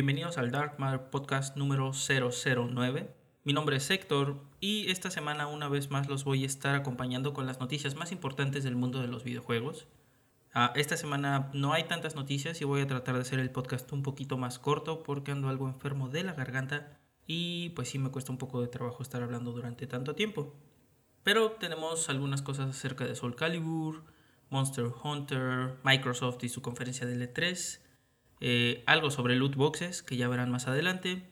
Bienvenidos al Dark Matter Podcast número 009. Mi nombre es Héctor y esta semana una vez más los voy a estar acompañando con las noticias más importantes del mundo de los videojuegos. Ah, esta semana no hay tantas noticias y voy a tratar de hacer el podcast un poquito más corto porque ando algo enfermo de la garganta y pues sí me cuesta un poco de trabajo estar hablando durante tanto tiempo. Pero tenemos algunas cosas acerca de Soul Calibur, Monster Hunter, Microsoft y su conferencia de L3, eh, algo sobre loot boxes que ya verán más adelante,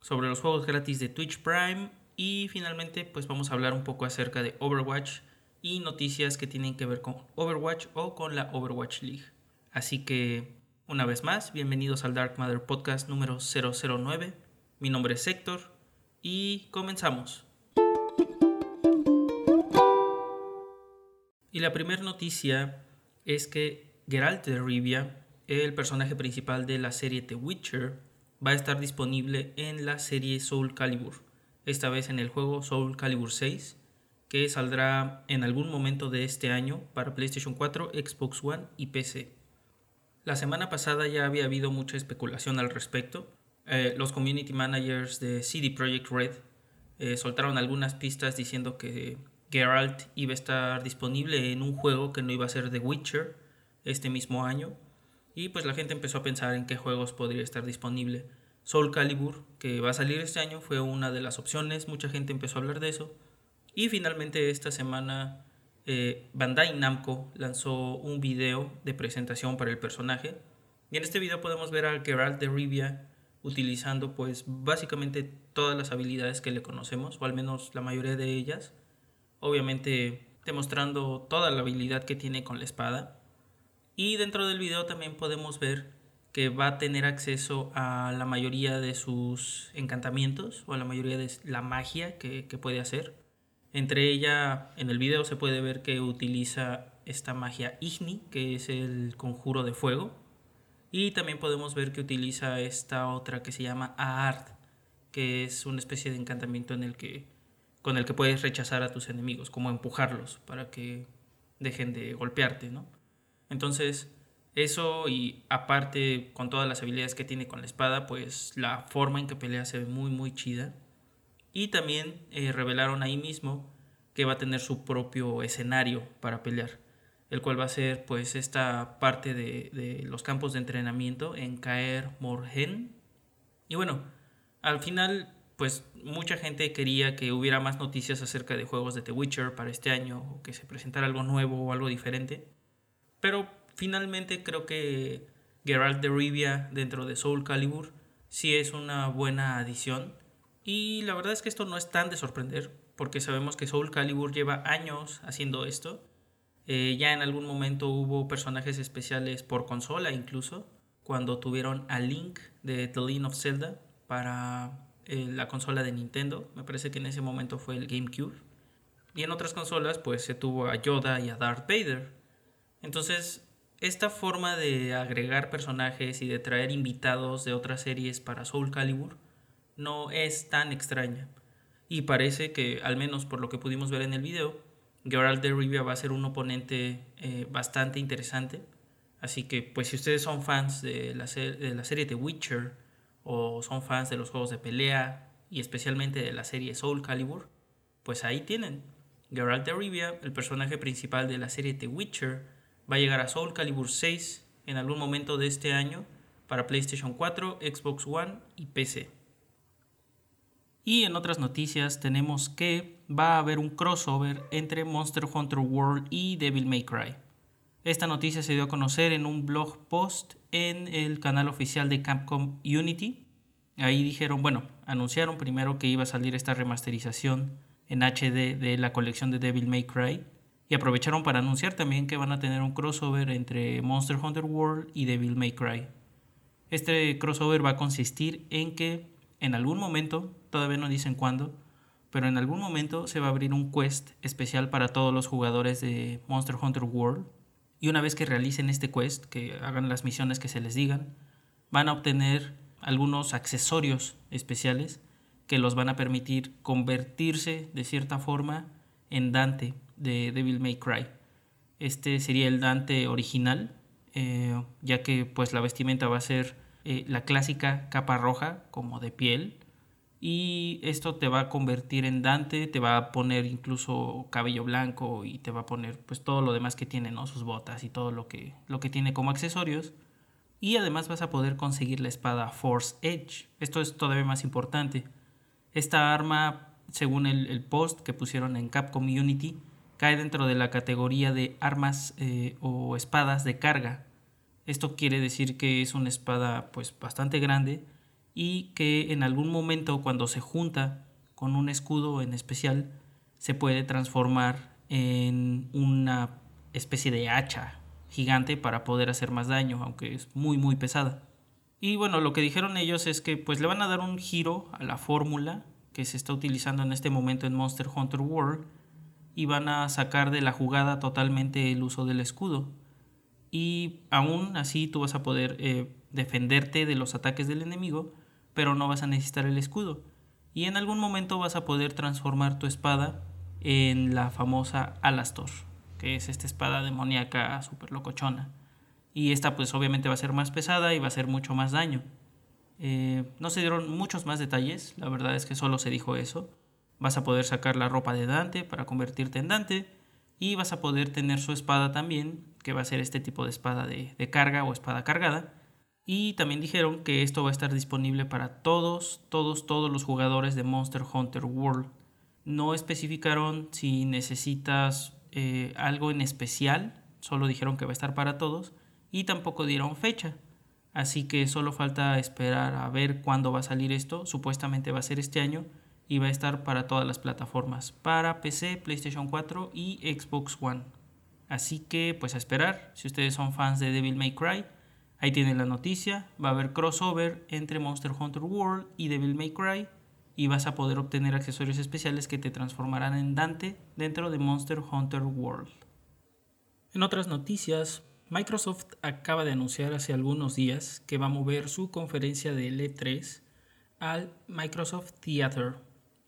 sobre los juegos gratis de Twitch Prime y finalmente pues vamos a hablar un poco acerca de Overwatch y noticias que tienen que ver con Overwatch o con la Overwatch League. Así que una vez más, bienvenidos al Dark Matter Podcast número 009. Mi nombre es Héctor y comenzamos. Y la primera noticia es que Geralt de Rivia el personaje principal de la serie The Witcher, va a estar disponible en la serie Soul Calibur, esta vez en el juego Soul Calibur 6, que saldrá en algún momento de este año para PlayStation 4, Xbox One y PC. La semana pasada ya había habido mucha especulación al respecto. Eh, los community managers de CD Projekt Red eh, soltaron algunas pistas diciendo que Geralt iba a estar disponible en un juego que no iba a ser The Witcher este mismo año y pues la gente empezó a pensar en qué juegos podría estar disponible. Soul Calibur, que va a salir este año, fue una de las opciones, mucha gente empezó a hablar de eso. Y finalmente esta semana eh, Bandai Namco lanzó un video de presentación para el personaje. Y en este video podemos ver a Geralt de Rivia utilizando pues básicamente todas las habilidades que le conocemos, o al menos la mayoría de ellas. Obviamente demostrando toda la habilidad que tiene con la espada. Y dentro del video también podemos ver que va a tener acceso a la mayoría de sus encantamientos o a la mayoría de la magia que, puede hacer. Entre ella, en el video se puede ver que utiliza esta magia Igni, que es el conjuro de fuego. Y también podemos ver que utiliza esta otra que se llama Aard, que es una especie de encantamiento en el que, con el que puedes rechazar a tus enemigos, como empujarlos para que dejen de golpearte, ¿no? Entonces, eso y aparte con todas las habilidades que tiene con la espada, pues la forma en que pelea se ve muy muy chida. Y también eh, revelaron ahí mismo que va a tener su propio escenario para pelear, el cual va a ser pues esta parte de, de los campos de entrenamiento en Caer Morhen. Y bueno, al final pues mucha gente quería que hubiera más noticias acerca de juegos de The Witcher para este año, o que se presentara algo nuevo o algo diferente. Pero finalmente creo que Geralt de Rivia dentro de Soul Calibur sí es una buena adición. Y la verdad es que esto no es tan de sorprender, porque sabemos que Soul Calibur lleva años haciendo esto. Eh, ya en algún momento hubo personajes especiales por consola incluso, cuando tuvieron a Link de The Legend of Zelda para eh, la consola de Nintendo. Me parece que en ese momento fue el GameCube. Y en otras consolas pues se tuvo a Yoda y a Darth Vader. Entonces, esta forma de agregar personajes y de traer invitados de otras series para Soul Calibur no es tan extraña. Y parece que, al menos por lo que pudimos ver en el video, Geralt de Rivia va a ser un oponente eh, bastante interesante. Así que, pues, si ustedes son fans de la, de la serie The Witcher o son fans de los juegos de pelea y especialmente de la serie Soul Calibur, pues ahí tienen. Geralt de Rivia, el personaje principal de la serie The Witcher, va a llegar a Soul Calibur 6 en algún momento de este año para PlayStation 4, Xbox One y PC. Y en otras noticias tenemos que va a haber un crossover entre Monster Hunter World y Devil May Cry. Esta noticia se dio a conocer en un blog post en el canal oficial de Capcom Unity. Ahí dijeron, bueno, anunciaron primero que iba a salir esta remasterización en HD de la colección de Devil May Cry y aprovecharon para anunciar también que van a tener un crossover entre Monster Hunter World y Devil May Cry. Este crossover va a consistir en que en algún momento, todavía no dicen cuándo, pero en algún momento se va a abrir un quest especial para todos los jugadores de Monster Hunter World. Y una vez que realicen este quest, que hagan las misiones que se les digan, van a obtener algunos accesorios especiales que los van a permitir convertirse de cierta forma en Dante de Devil May Cry. Este sería el Dante original, eh, ya que pues la vestimenta va a ser eh, la clásica capa roja como de piel y esto te va a convertir en Dante, te va a poner incluso cabello blanco y te va a poner pues todo lo demás que tiene, ¿no? Sus botas y todo lo que, lo que tiene como accesorios. Y además vas a poder conseguir la espada Force Edge. Esto es todavía más importante. Esta arma, según el, post que pusieron en Capcom Unity, cae dentro de la categoría de armas eh, o espadas de carga. Esto quiere decir que es una espada pues bastante grande y que en algún momento cuando se junta con un escudo en especial se puede transformar en una especie de hacha gigante para poder hacer más daño, aunque es muy muy pesada. Y bueno, lo que dijeron ellos es que pues le van a dar un giro a la fórmula que se está utilizando en este momento en Monster Hunter World y van a sacar de la jugada totalmente el uso del escudo. Y aún así tú vas a poder eh, defenderte de los ataques del enemigo, pero no vas a necesitar el escudo. Y en algún momento vas a poder transformar tu espada en la famosa Alastor, que es esta espada demoníaca super locochona. Y esta pues obviamente va a ser más pesada y va a hacer mucho más daño. Eh, no se dieron muchos más detalles, la verdad es que solo se dijo eso. Vas a poder sacar la ropa de Dante para convertirte en Dante y vas a poder tener su espada también, que va a ser este tipo de espada de carga o espada cargada y también dijeron que esto va a estar disponible para todos, todos, todos los jugadores de Monster Hunter World. No especificaron si necesitas eh, algo en especial, solo dijeron que va a estar para todos y tampoco dieron fecha. Así que solo falta esperar a ver cuándo va a salir esto. Supuestamente va a ser este año y va a estar para todas las plataformas, para PC, PlayStation 4 y Xbox One. Así que pues a esperar, si ustedes son fans de Devil May Cry, Ahí tienen la noticia, va a haber crossover entre Monster Hunter World y Devil May Cry y vas a poder obtener accesorios especiales que te transformarán en Dante dentro de Monster Hunter World. En otras noticias, Microsoft acaba de anunciar hace algunos días que va a mover su conferencia de L3 al Microsoft Theater.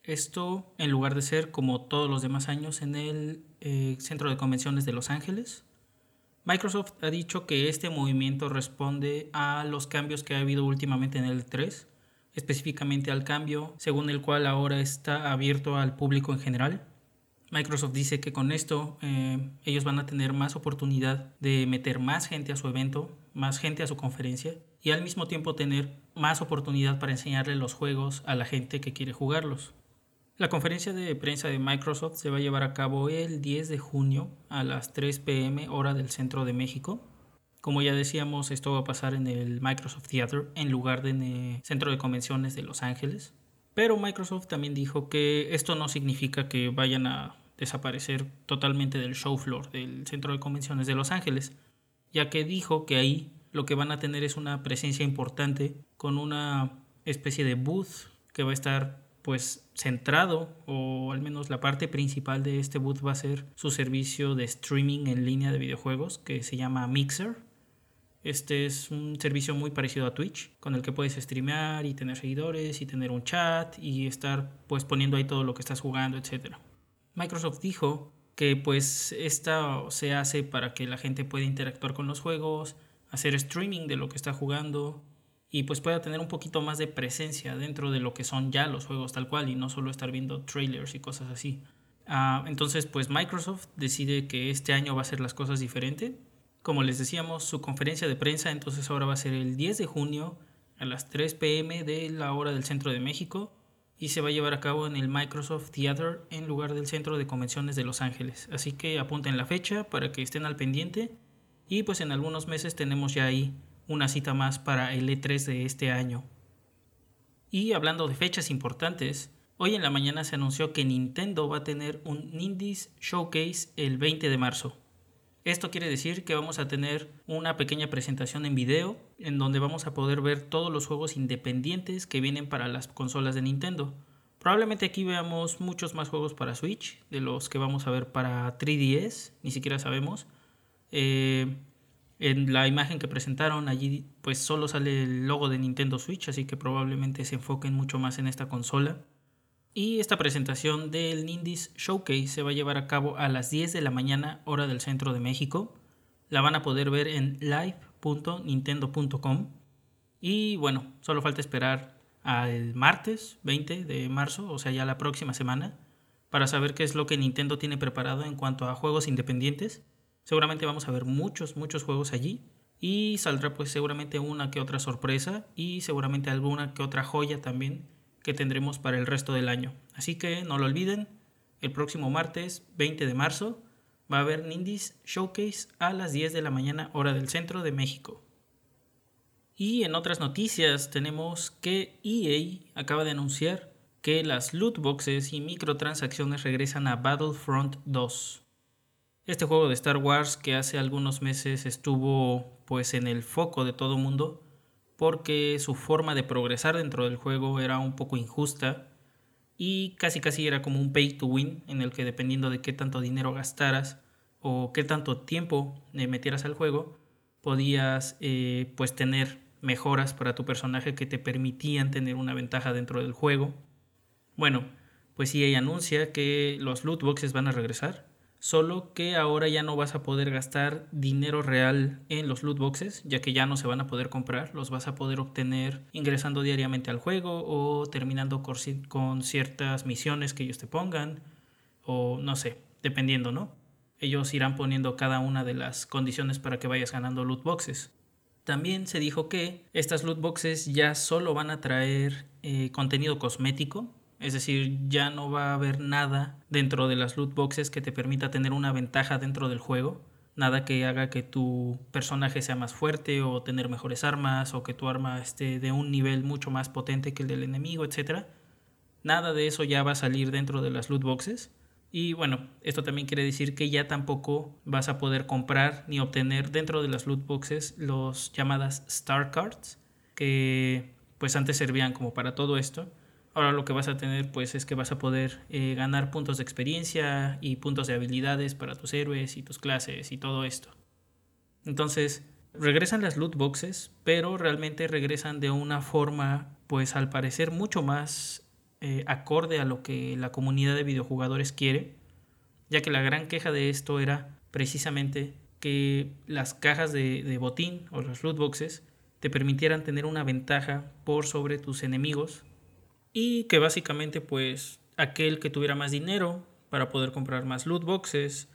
Esto en lugar de ser como todos los demás años en el eh, Centro de Convenciones de Los Ángeles, Microsoft ha dicho que este movimiento responde a los cambios que ha habido últimamente en el 3, específicamente al cambio según el cual ahora está abierto al público en general. Microsoft dice que con esto eh, ellos van a tener más oportunidad de meter más gente a su evento, más gente a su conferencia y al mismo tiempo tener más oportunidad para enseñarle los juegos a la gente que quiere jugarlos. La conferencia de prensa de Microsoft se va a llevar a cabo el 10 de junio a las 3 pm hora del centro de México. Como ya decíamos, esto va a pasar en el Microsoft Theater en lugar del centro de convenciones de Los Ángeles. Pero Microsoft también dijo que esto no significa que vayan a desaparecer totalmente del show floor del centro de convenciones de Los Ángeles, ya que dijo que ahí lo que van a tener es una presencia importante con una especie de booth que va a estar pues centrado o al menos la parte principal de este boot va a ser su servicio de streaming en línea de videojuegos que se llama Mixer. Este es un servicio muy parecido a Twitch, con el que puedes streamear y tener seguidores y tener un chat y estar pues poniendo ahí todo lo que estás jugando, etc. Microsoft dijo que pues esta se hace para que la gente pueda interactuar con los juegos, hacer streaming de lo que está jugando, y pues pueda tener un poquito más de presencia dentro de lo que son ya los juegos tal cual y no solo estar viendo trailers y cosas así. Ah, entonces pues Microsoft decide que este año va a ser las cosas diferente. Como les decíamos, su conferencia de prensa entonces ahora va a ser el 10 de junio a las 3 pm de la hora del centro de México y se va a llevar a cabo en el Microsoft Theater en lugar del centro de convenciones de Los Ángeles. Así que apunten la fecha para que estén al pendiente y pues en algunos meses tenemos ya ahí una cita más para el E3 de este año. Y hablando de fechas importantes, hoy en la mañana se anunció que Nintendo va a tener un Indies Showcase el 20 de marzo. Esto quiere decir que vamos a tener una pequeña presentación en video en donde vamos a poder ver todos los juegos independientes que vienen para las consolas de Nintendo. Probablemente aquí veamos muchos más juegos para Switch de los que vamos a ver para 3DS, ni siquiera sabemos. Eh, en la imagen que presentaron allí pues solo sale el logo de Nintendo Switch, así que probablemente se enfoquen mucho más en esta consola. Y esta presentación del Nindies Showcase se va a llevar a cabo a las 10 de la mañana hora del centro de México. La van a poder ver en live.nintendo.com. Y bueno, solo falta esperar al martes 20 de marzo, o sea, ya la próxima semana, para saber qué es lo que Nintendo tiene preparado en cuanto a juegos independientes. Seguramente vamos a ver muchos, muchos juegos allí. Y saldrá pues seguramente una que otra sorpresa y seguramente alguna que otra joya también que tendremos para el resto del año. Así que no lo olviden, el próximo martes 20 de marzo va a haber Nindies Showcase a las 10 de la mañana hora del centro de México. Y en otras noticias tenemos que EA acaba de anunciar que las loot boxes y microtransacciones regresan a Battlefront 2. Este juego de Star Wars que hace algunos meses estuvo pues en el foco de todo mundo porque su forma de progresar dentro del juego era un poco injusta y casi casi era como un pay to win en el que dependiendo de qué tanto dinero gastaras o qué tanto tiempo metieras al juego podías eh, pues tener mejoras para tu personaje que te permitían tener una ventaja dentro del juego. Bueno, pues EA anuncia que los loot boxes van a regresar solo que ahora ya no vas a poder gastar dinero real en los loot boxes, ya que ya no se van a poder comprar, los vas a poder obtener ingresando diariamente al juego o terminando con ciertas misiones que ellos te pongan, o no sé, dependiendo, ¿no? Ellos irán poniendo cada una de las condiciones para que vayas ganando loot boxes. También se dijo que estas loot boxes ya solo van a traer eh, contenido cosmético, es decir, ya no va a haber nada dentro de las loot boxes que te permita tener una ventaja dentro del juego. Nada que haga que tu personaje sea más fuerte o tener mejores armas o que tu arma esté de un nivel mucho más potente que el del enemigo, etc. Nada de eso ya va a salir dentro de las loot boxes. Y bueno, esto también quiere decir que ya tampoco vas a poder comprar ni obtener dentro de las loot boxes los llamadas Star Cards, que pues antes servían como para todo esto Ahora lo que vas a tener pues es que vas a poder eh, ganar puntos de experiencia y puntos de habilidades para tus héroes y tus clases y todo esto. Entonces, regresan las loot boxes, pero realmente regresan de una forma pues al parecer mucho más eh, acorde a lo que la comunidad de videojugadores quiere, ya que la gran queja de esto era precisamente que las cajas de, de botín o las loot boxes te permitieran tener una ventaja por sobre tus enemigos y que básicamente pues aquel que tuviera más dinero para poder comprar más loot boxes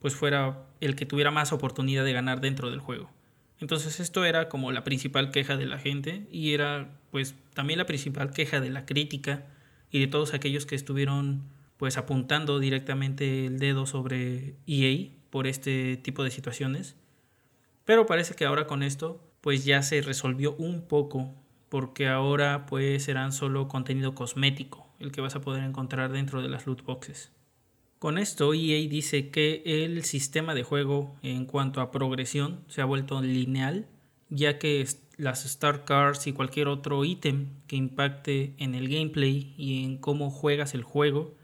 pues fuera el que tuviera más oportunidad de ganar dentro del juego. Entonces esto era como la principal queja de la gente y era pues también la principal queja de la crítica y de todos aquellos que estuvieron pues apuntando directamente el dedo sobre EA por este tipo de situaciones. Pero parece que ahora con esto pues ya se resolvió un poco porque ahora pues serán solo contenido cosmético el que vas a poder encontrar dentro de las loot boxes. Con esto EA dice que el sistema de juego en cuanto a progresión se ha vuelto lineal, ya que las Star Cards y cualquier otro ítem que impacte en el gameplay y en cómo juegas el juego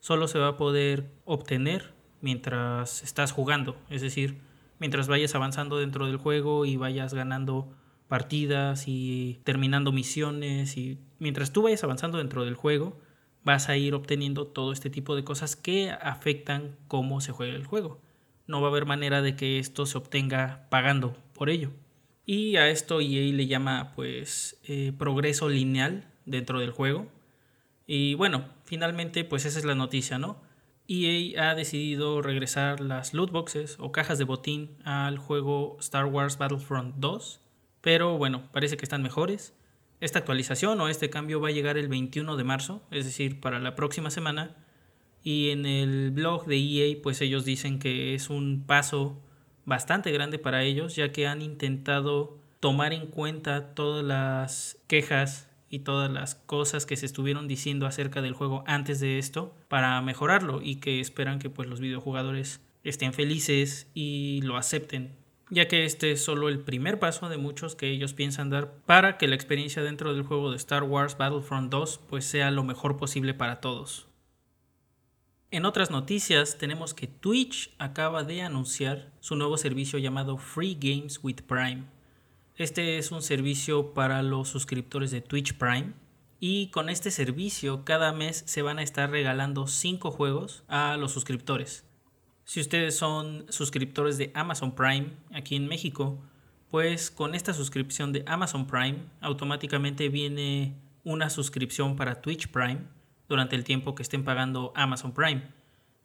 solo se va a poder obtener mientras estás jugando, es decir, mientras vayas avanzando dentro del juego y vayas ganando partidas y terminando misiones y mientras tú vayas avanzando dentro del juego vas a ir obteniendo todo este tipo de cosas que afectan cómo se juega el juego. No va a haber manera de que esto se obtenga pagando por ello. Y a esto EA le llama pues eh, progreso lineal dentro del juego. Y bueno, finalmente pues esa es la noticia, ¿no? EA ha decidido regresar las loot boxes o cajas de botín al juego Star Wars Battlefront 2 pero bueno, parece que están mejores. Esta actualización o este cambio va a llegar el 21 de marzo, es decir, para la próxima semana. Y en el blog de EA, pues ellos dicen que es un paso bastante grande para ellos, ya que han intentado tomar en cuenta todas las quejas y todas las cosas que se estuvieron diciendo acerca del juego antes de esto para mejorarlo y que esperan que pues los videojugadores estén felices y lo acepten ya que este es solo el primer paso de muchos que ellos piensan dar para que la experiencia dentro del juego de Star Wars Battlefront 2 pues sea lo mejor posible para todos. En otras noticias tenemos que Twitch acaba de anunciar su nuevo servicio llamado Free Games with Prime. Este es un servicio para los suscriptores de Twitch Prime y con este servicio cada mes se van a estar regalando 5 juegos a los suscriptores. Si ustedes son suscriptores de Amazon Prime aquí en México, pues con esta suscripción de Amazon Prime automáticamente viene una suscripción para Twitch Prime durante el tiempo que estén pagando Amazon Prime.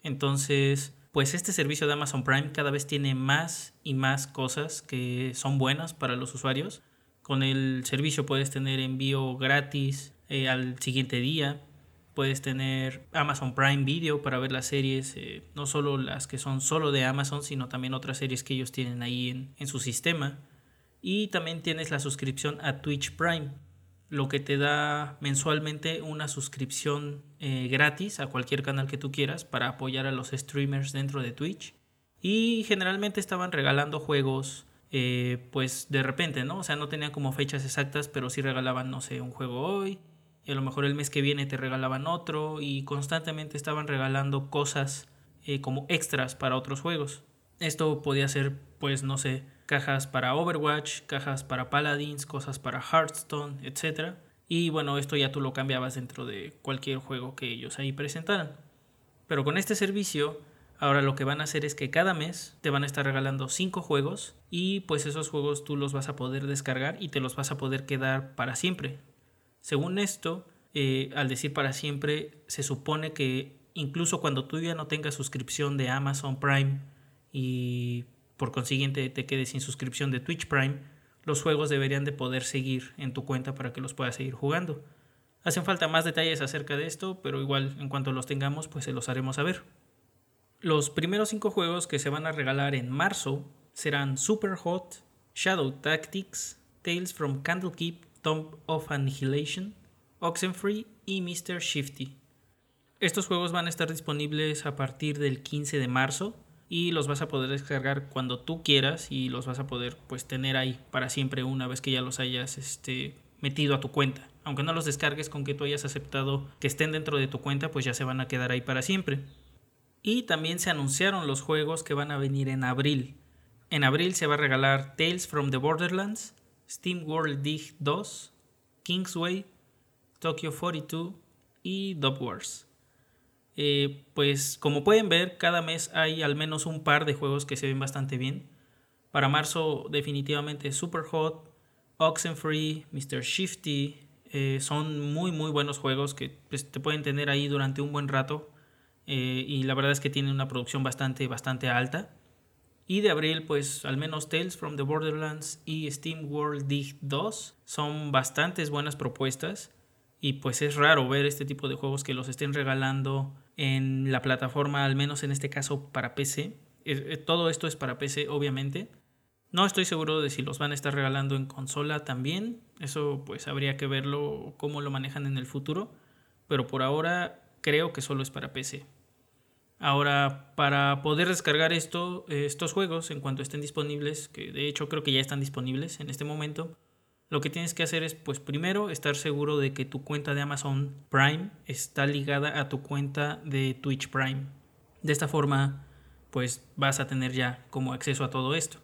Entonces, pues este servicio de Amazon Prime cada vez tiene más y más cosas que son buenas para los usuarios. Con el servicio puedes tener envío gratis eh, al siguiente día. Puedes tener Amazon Prime Video para ver las series, eh, no solo las que son solo de Amazon, sino también otras series que ellos tienen ahí en, en su sistema. Y también tienes la suscripción a Twitch Prime, lo que te da mensualmente una suscripción eh, gratis a cualquier canal que tú quieras para apoyar a los streamers dentro de Twitch. Y generalmente estaban regalando juegos, eh, pues de repente, ¿no? O sea, no tenían como fechas exactas, pero sí regalaban, no sé, un juego hoy. Y a lo mejor el mes que viene te regalaban otro. Y constantemente estaban regalando cosas eh, como extras para otros juegos. Esto podía ser, pues, no sé, cajas para Overwatch, cajas para Paladins, cosas para Hearthstone, etc. Y bueno, esto ya tú lo cambiabas dentro de cualquier juego que ellos ahí presentaran. Pero con este servicio, ahora lo que van a hacer es que cada mes te van a estar regalando 5 juegos y pues esos juegos tú los vas a poder descargar y te los vas a poder quedar para siempre. Según esto, eh, al decir para siempre, se supone que incluso cuando tú ya no tengas suscripción de Amazon Prime y por consiguiente te quedes sin suscripción de Twitch Prime, los juegos deberían de poder seguir en tu cuenta para que los puedas seguir jugando. Hacen falta más detalles acerca de esto, pero igual en cuanto los tengamos, pues se los haremos saber. Los primeros cinco juegos que se van a regalar en marzo serán Super Hot, Shadow Tactics, Tales from Candlekeep, Tomb of Annihilation, Oxenfree y Mr. Shifty. Estos juegos van a estar disponibles a partir del 15 de marzo y los vas a poder descargar cuando tú quieras y los vas a poder pues tener ahí para siempre una vez que ya los hayas este, metido a tu cuenta. Aunque no los descargues con que tú hayas aceptado que estén dentro de tu cuenta, pues ya se van a quedar ahí para siempre. Y también se anunciaron los juegos que van a venir en abril. En abril se va a regalar Tales from the Borderlands, Steam World Dig 2, Kingsway, Tokyo 42 y Dub Wars. Eh, pues como pueden ver, cada mes hay al menos un par de juegos que se ven bastante bien. Para marzo definitivamente Super Hot, Oxenfree, Mr. Shifty, eh, son muy muy buenos juegos que pues, te pueden tener ahí durante un buen rato eh, y la verdad es que tienen una producción bastante bastante alta. Y de abril, pues al menos Tales from the Borderlands y Steam World Dig 2 son bastantes buenas propuestas. Y pues es raro ver este tipo de juegos que los estén regalando en la plataforma, al menos en este caso para PC. Eh, todo esto es para PC, obviamente. No estoy seguro de si los van a estar regalando en consola también. Eso pues habría que verlo cómo lo manejan en el futuro. Pero por ahora creo que solo es para PC. Ahora, para poder descargar esto, estos juegos en cuanto estén disponibles, que de hecho creo que ya están disponibles en este momento, lo que tienes que hacer es, pues primero, estar seguro de que tu cuenta de Amazon Prime está ligada a tu cuenta de Twitch Prime. De esta forma, pues vas a tener ya como acceso a todo esto.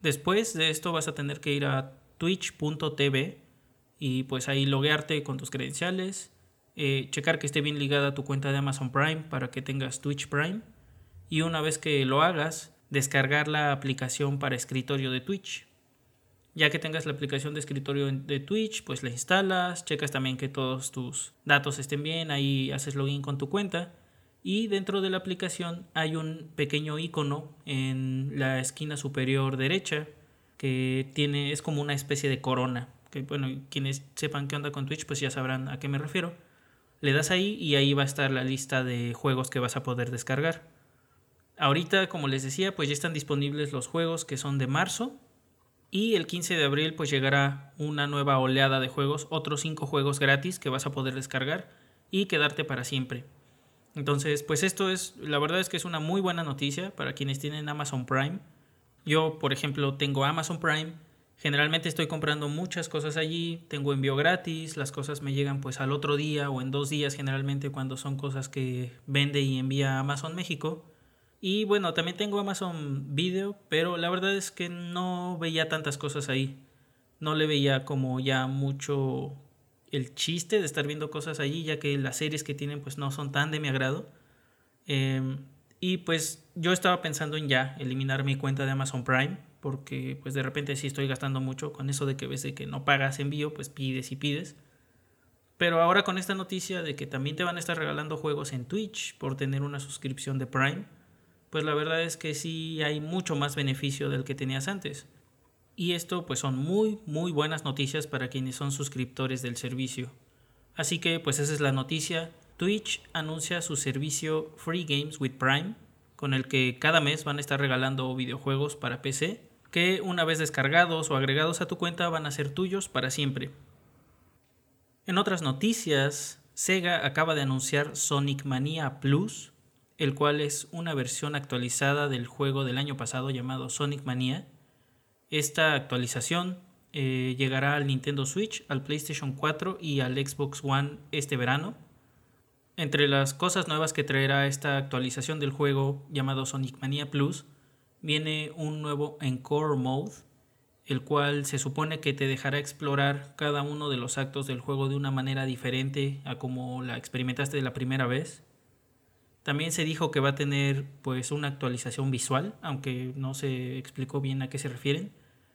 Después de esto vas a tener que ir a twitch.tv y pues ahí loguearte con tus credenciales, eh, checar que esté bien ligada a tu cuenta de Amazon Prime para que tengas Twitch Prime y una vez que lo hagas, descargar la aplicación para escritorio de Twitch. Ya que tengas la aplicación de escritorio de Twitch, pues la instalas, checas también que todos tus datos estén bien, ahí haces login con tu cuenta y dentro de la aplicación hay un pequeño icono en la esquina superior derecha que tiene es como una especie de corona, que bueno, quienes sepan qué onda con Twitch pues ya sabrán a qué me refiero. Le das ahí y ahí va a estar la lista de juegos que vas a poder descargar. Ahorita, como les decía, pues ya están disponibles los juegos que son de marzo y el 15 de abril pues llegará una nueva oleada de juegos, otros 5 juegos gratis que vas a poder descargar y quedarte para siempre. Entonces, pues esto es, la verdad es que es una muy buena noticia para quienes tienen Amazon Prime. Yo, por ejemplo, tengo Amazon Prime. Generalmente estoy comprando muchas cosas allí, tengo envío gratis, las cosas me llegan pues al otro día o en dos días generalmente cuando son cosas que vende y envía Amazon México. Y bueno, también tengo Amazon Video, pero la verdad es que no veía tantas cosas ahí. No le veía como ya mucho el chiste de estar viendo cosas allí, ya que las series que tienen pues no son tan de mi agrado. Em, y pues yo estaba pensando en ya eliminar mi cuenta de Amazon Prime, porque pues de repente sí estoy gastando mucho con eso de que ves de que no pagas envío, pues pides y pides. Pero ahora con esta noticia de que también te van a estar regalando juegos en Twitch por tener una suscripción de Prime, pues la verdad es que sí hay mucho más beneficio del que tenías antes. Y esto pues son muy muy buenas noticias para quienes son suscriptores del servicio. Así que pues esa es la noticia. Twitch anuncia su servicio Free Games with Prime, con el que cada mes van a estar regalando videojuegos para PC, que una vez descargados o agregados a tu cuenta van a ser tuyos para siempre. En otras noticias, Sega acaba de anunciar Sonic Mania Plus, el cual es una versión actualizada del juego del año pasado llamado Sonic Mania. Esta actualización eh, llegará al Nintendo Switch, al PlayStation 4 y al Xbox One este verano. Entre las cosas nuevas que traerá esta actualización del juego llamado Sonic Mania Plus, viene un nuevo Encore Mode, el cual se supone que te dejará explorar cada uno de los actos del juego de una manera diferente a como la experimentaste la primera vez. También se dijo que va a tener pues una actualización visual, aunque no se explicó bien a qué se refieren,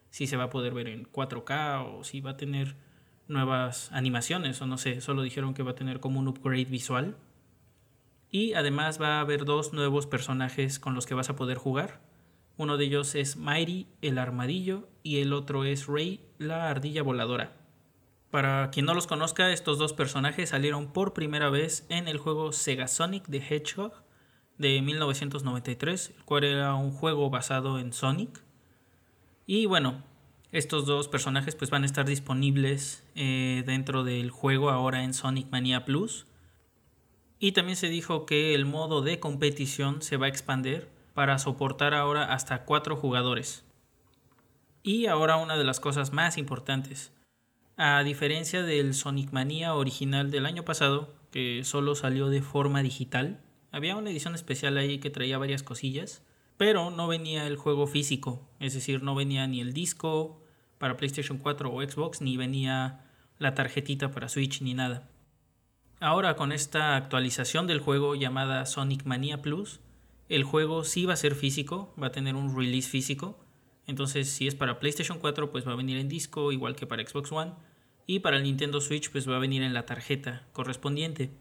si se va a poder ver en 4K o si va a tener nuevas animaciones o no sé, solo dijeron que va a tener como un upgrade visual. Y además va a haber dos nuevos personajes con los que vas a poder jugar. Uno de ellos es Mighty, el armadillo, y el otro es Ray, la ardilla voladora. Para quien no los conozca, estos dos personajes salieron por primera vez en el juego Sega Sonic the Hedgehog de 1993, el cual era un juego basado en Sonic. Y bueno, estos dos personajes pues van a estar disponibles eh, dentro del juego ahora en Sonic Mania Plus. Y también se dijo que el modo de competición se va a expandir para soportar ahora hasta cuatro jugadores. Y ahora una de las cosas más importantes. A diferencia del Sonic Mania original del año pasado, que solo salió de forma digital, había una edición especial ahí que traía varias cosillas, pero no venía el juego físico, es decir, no venía ni el disco para PlayStation 4 o Xbox, ni venía la tarjetita para Switch ni nada. Ahora con esta actualización del juego llamada Sonic Mania Plus, el juego sí va a ser físico, va a tener un release físico. Entonces, si es para PlayStation 4, pues va a venir en disco, igual que para Xbox One. Y para el Nintendo Switch, pues va a venir en la tarjeta correspondiente.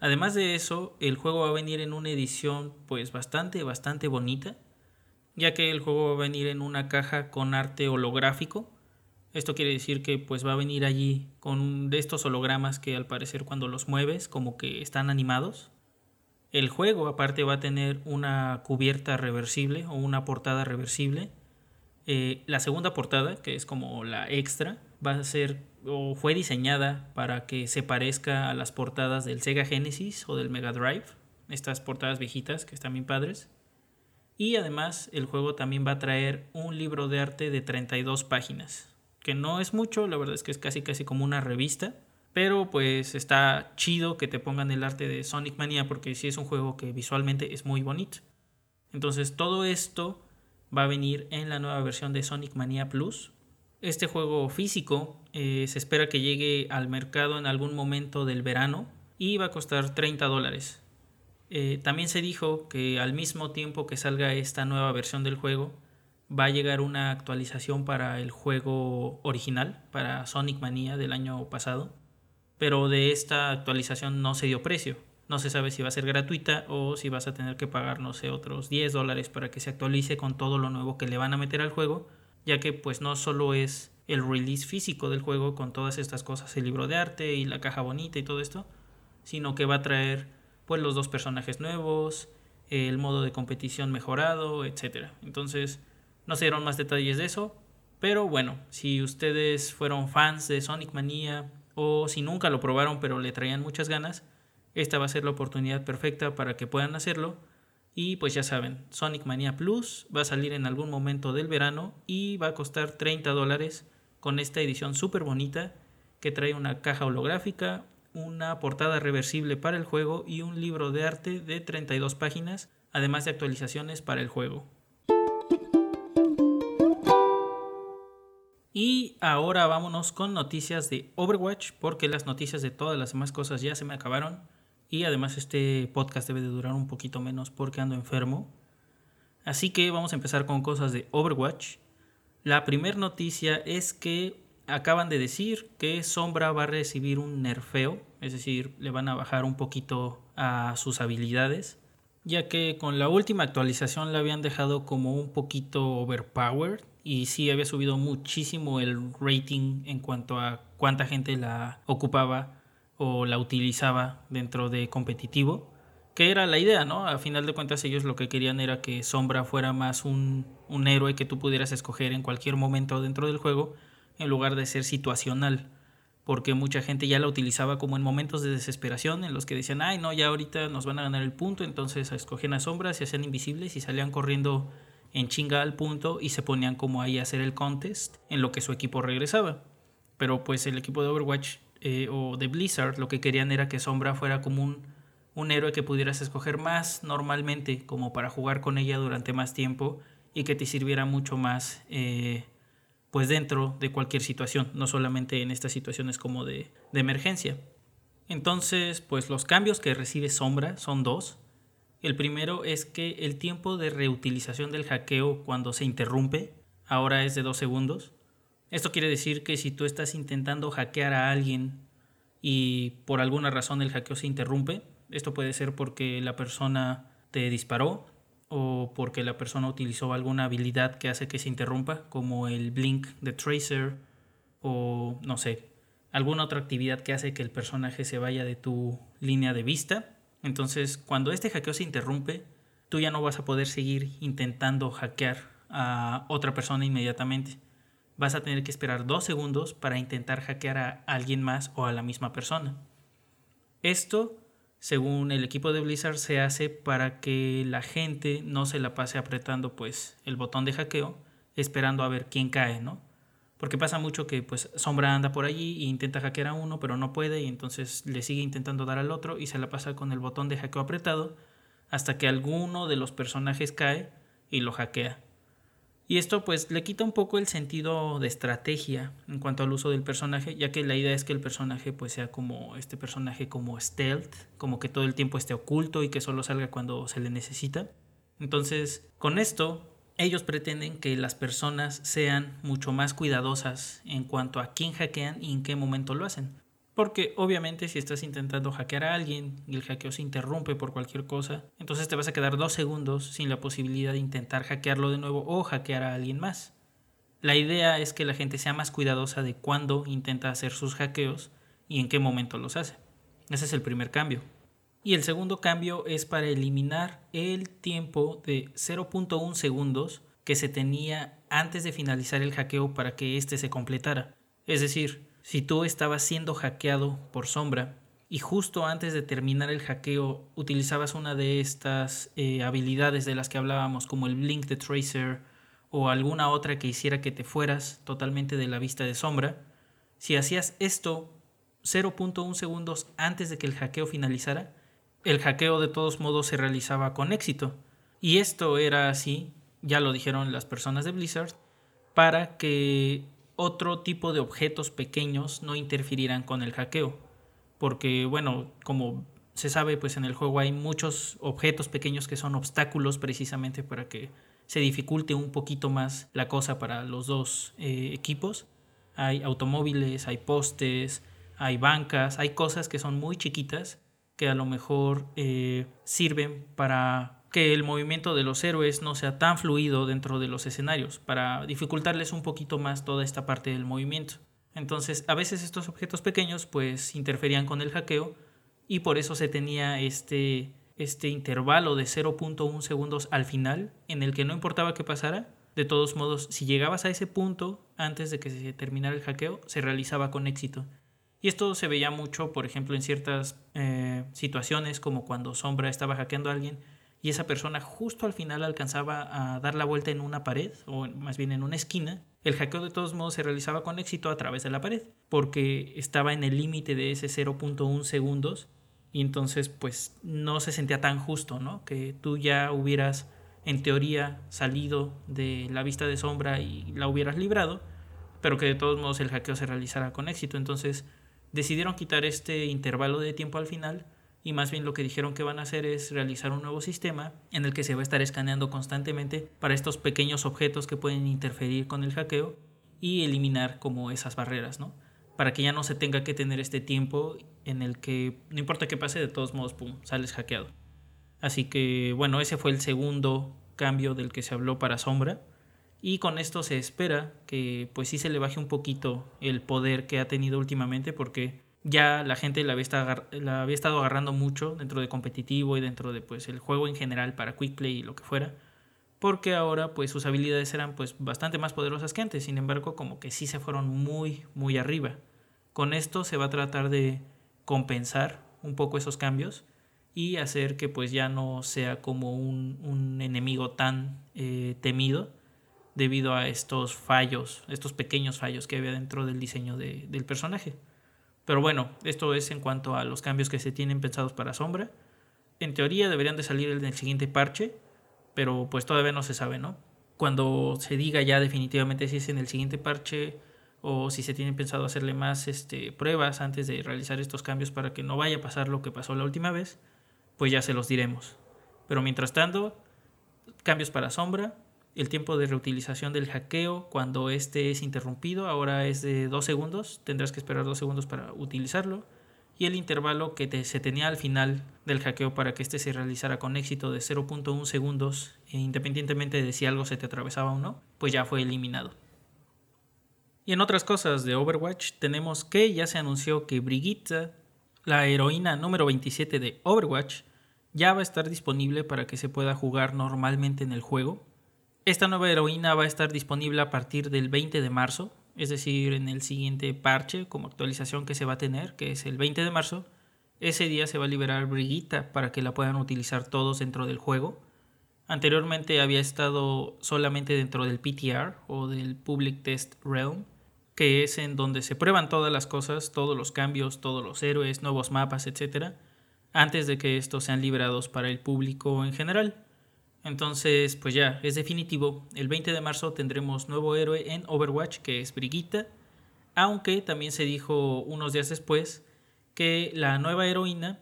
Además de eso, el juego va a venir en una edición pues bastante, bastante bonita, ya que el juego va a venir en una caja con arte holográfico. Esto quiere decir que pues va a venir allí con de estos hologramas que al parecer cuando los mueves como que están animados. El juego aparte va a tener una cubierta reversible o una portada reversible. Eh, la segunda portada, que es como la extra, va a ser o fue diseñada para que se parezca a las portadas del Sega Genesis o del Mega Drive, estas portadas viejitas que están bien padres. Y además el juego también va a traer un libro de arte de 32 páginas, que no es mucho, la verdad es que es casi casi como una revista, pero pues está chido que te pongan el arte de Sonic Mania porque sí es un juego que visualmente es muy bonito. Entonces todo esto va a venir en la nueva versión de Sonic Mania Plus. Este juego físico eh, se espera que llegue al mercado en algún momento del verano y va a costar 30 dólares. Eh, también se dijo que al mismo tiempo que salga esta nueva versión del juego, va a llegar una actualización para el juego original, para Sonic Mania del año pasado pero de esta actualización no se dio precio. No se sabe si va a ser gratuita o si vas a tener que pagar, no sé, otros 10 dólares para que se actualice con todo lo nuevo que le van a meter al juego, ya que pues no solo es el release físico del juego con todas estas cosas, el libro de arte y la caja bonita y todo esto, sino que va a traer pues los dos personajes nuevos, el modo de competición mejorado, etc. Entonces, no se dieron más detalles de eso, pero bueno, si ustedes fueron fans de Sonic Mania, o si nunca lo probaron pero le traían muchas ganas, esta va a ser la oportunidad perfecta para que puedan hacerlo. Y pues ya saben, Sonic Mania Plus va a salir en algún momento del verano y va a costar 30 dólares con esta edición súper bonita que trae una caja holográfica, una portada reversible para el juego y un libro de arte de 32 páginas, además de actualizaciones para el juego. Y ahora vámonos con noticias de Overwatch, porque las noticias de todas las demás cosas ya se me acabaron. Y además este podcast debe de durar un poquito menos porque ando enfermo. Así que vamos a empezar con cosas de Overwatch. La primera noticia es que acaban de decir que Sombra va a recibir un nerfeo, es decir, le van a bajar un poquito a sus habilidades, ya que con la última actualización la habían dejado como un poquito overpowered y sí había subido muchísimo el rating en cuanto a cuánta gente la ocupaba o la utilizaba dentro de competitivo, que era la idea, ¿no? A final de cuentas ellos lo que querían era que Sombra fuera más un, un héroe que tú pudieras escoger en cualquier momento dentro del juego en lugar de ser situacional, porque mucha gente ya la utilizaba como en momentos de desesperación en los que decían, ay no, ya ahorita nos van a ganar el punto, entonces escogían a sombras, se hacían invisibles y salían corriendo en chinga al punto y se ponían como ahí a hacer el contest en lo que su equipo regresaba. Pero pues el equipo de Overwatch eh, o de Blizzard lo que querían era que Sombra fuera como un, un héroe que pudieras escoger más normalmente, como para jugar con ella durante más tiempo y que te sirviera mucho más eh, pues dentro de cualquier situación, no solamente en estas situaciones como de, de emergencia. Entonces, pues los cambios que recibe Sombra son dos. El primero es que el tiempo de reutilización del hackeo cuando se interrumpe ahora es de dos segundos. Esto quiere decir que si tú estás intentando hackear a alguien y por alguna razón el hackeo se interrumpe, esto puede ser porque la persona te disparó, o porque la persona utilizó alguna habilidad que hace que se interrumpa, como el blink de Tracer o no sé, alguna otra actividad que hace que el personaje se vaya de tu línea de vista. Entonces, cuando este hackeo se interrumpe, tú ya no vas a poder seguir intentando hackear a otra persona inmediatamente. Vas a tener que esperar dos segundos para intentar hackear a alguien más o a la misma persona. Esto según el equipo de Blizzard, se hace para que la gente no se la pase apretando pues el botón de hackeo, esperando a ver quién cae, ¿no? Porque pasa mucho que pues Sombra anda por allí e intenta hackear a uno, pero no puede, y entonces le sigue intentando dar al otro y se la pasa con el botón de hackeo apretado hasta que alguno de los personajes cae y lo hackea. Y esto pues le quita un poco el sentido de estrategia en cuanto al uso del personaje, ya que la idea es que el personaje pues sea como este personaje como stealth, como que todo el tiempo esté oculto y que solo salga cuando se le necesita. Entonces, con esto ellos pretenden que las personas sean mucho más cuidadosas en cuanto a quién hackean y en qué momento lo hacen. Porque obviamente si estás intentando hackear a alguien y el hackeo se interrumpe por cualquier cosa, entonces te vas a quedar dos segundos sin la posibilidad de intentar hackearlo de nuevo o hackear a alguien más. La idea es que la gente sea más cuidadosa de cuándo intenta hacer sus hackeos y en qué momento los hace. Ese es el primer cambio. Y el segundo cambio es para eliminar el tiempo de 0.1 segundos que se tenía antes de finalizar el hackeo para que éste se completara. Es decir, si tú estabas siendo hackeado por sombra y justo antes de terminar el hackeo utilizabas una de estas eh, habilidades de las que hablábamos, como el blink de Tracer o alguna otra que hiciera que te fueras totalmente de la vista de sombra, si hacías esto 0.1 segundos antes de que el hackeo finalizara, el hackeo de todos modos se realizaba con éxito. Y esto era así, ya lo dijeron las personas de Blizzard, para que otro tipo de objetos pequeños no interferirán con el hackeo. Porque, bueno, como se sabe, pues en el juego hay muchos objetos pequeños que son obstáculos precisamente para que se dificulte un poquito más la cosa para los dos eh, equipos. Hay automóviles, hay postes, hay bancas, hay cosas que son muy chiquitas que a lo mejor eh, sirven para que el movimiento de los héroes no sea tan fluido dentro de los escenarios, para dificultarles un poquito más toda esta parte del movimiento. Entonces, a veces estos objetos pequeños pues interferían con el hackeo y por eso se tenía este, este intervalo de 0.1 segundos al final en el que no importaba qué pasara, de todos modos, si llegabas a ese punto antes de que se terminara el hackeo, se realizaba con éxito. Y esto se veía mucho, por ejemplo, en ciertas eh, situaciones como cuando Sombra estaba hackeando a alguien y esa persona justo al final alcanzaba a dar la vuelta en una pared, o más bien en una esquina, el hackeo de todos modos se realizaba con éxito a través de la pared, porque estaba en el límite de ese 0.1 segundos y entonces pues no se sentía tan justo, ¿no? Que tú ya hubieras en teoría salido de la vista de sombra y la hubieras librado, pero que de todos modos el hackeo se realizara con éxito. Entonces decidieron quitar este intervalo de tiempo al final y más bien lo que dijeron que van a hacer es realizar un nuevo sistema en el que se va a estar escaneando constantemente para estos pequeños objetos que pueden interferir con el hackeo y eliminar como esas barreras, ¿no? Para que ya no se tenga que tener este tiempo en el que no importa qué pase, de todos modos, pum, sales hackeado. Así que bueno, ese fue el segundo cambio del que se habló para Sombra. Y con esto se espera que pues sí se le baje un poquito el poder que ha tenido últimamente porque ya la gente la había, estado, agarrando mucho dentro de competitivo y dentro de pues el juego en general para quick play y lo que fuera porque ahora pues sus habilidades eran pues bastante más poderosas que antes. Sin embargo como que sí se fueron muy muy arriba. Con esto se va a tratar de compensar un poco esos cambios y hacer que pues ya no sea como un, enemigo tan eh, temido debido a estos fallos, estos pequeños fallos que había dentro del diseño del personaje. Pero bueno, esto es en cuanto a los cambios que se tienen pensados para Sombra. En teoría deberían de salir en el siguiente parche, pero pues todavía no se sabe, ¿no? Cuando se diga ya definitivamente si es en el siguiente parche o si se tienen pensado hacerle más este, pruebas antes de realizar estos cambios para que no vaya a pasar lo que pasó la última vez, pues ya se los diremos. Pero mientras tanto, cambios para sombra, el tiempo de reutilización del hackeo cuando este es interrumpido ahora es de 2 segundos, tendrás que esperar 2 segundos para utilizarlo. Y el intervalo que se tenía al final del hackeo para que este se realizara con éxito de 0.1 segundos, e independientemente de si algo se te atravesaba o no, pues ya fue eliminado. Y en otras cosas de Overwatch tenemos que ya se anunció que Brigitte, la heroína número 27 de Overwatch, ya va a estar disponible para que se pueda jugar normalmente en el juego esta nueva heroína va a estar disponible a partir del 20 de marzo, es decir, en el siguiente parche como actualización que se va a tener, que es el 20 de marzo. Ese día se va a liberar Brigitta para que la puedan utilizar todos dentro del juego. Anteriormente había estado solamente dentro del PTR o del Public Test Realm, que es en donde se prueban todas las cosas, todos los cambios, todos los héroes, nuevos mapas, etc., antes de que estos sean liberados para el público en general. Entonces, pues ya, es definitivo. El 20 de marzo tendremos nuevo héroe en Overwatch, que es Brigitte. Aunque también se dijo unos días después que la nueva heroína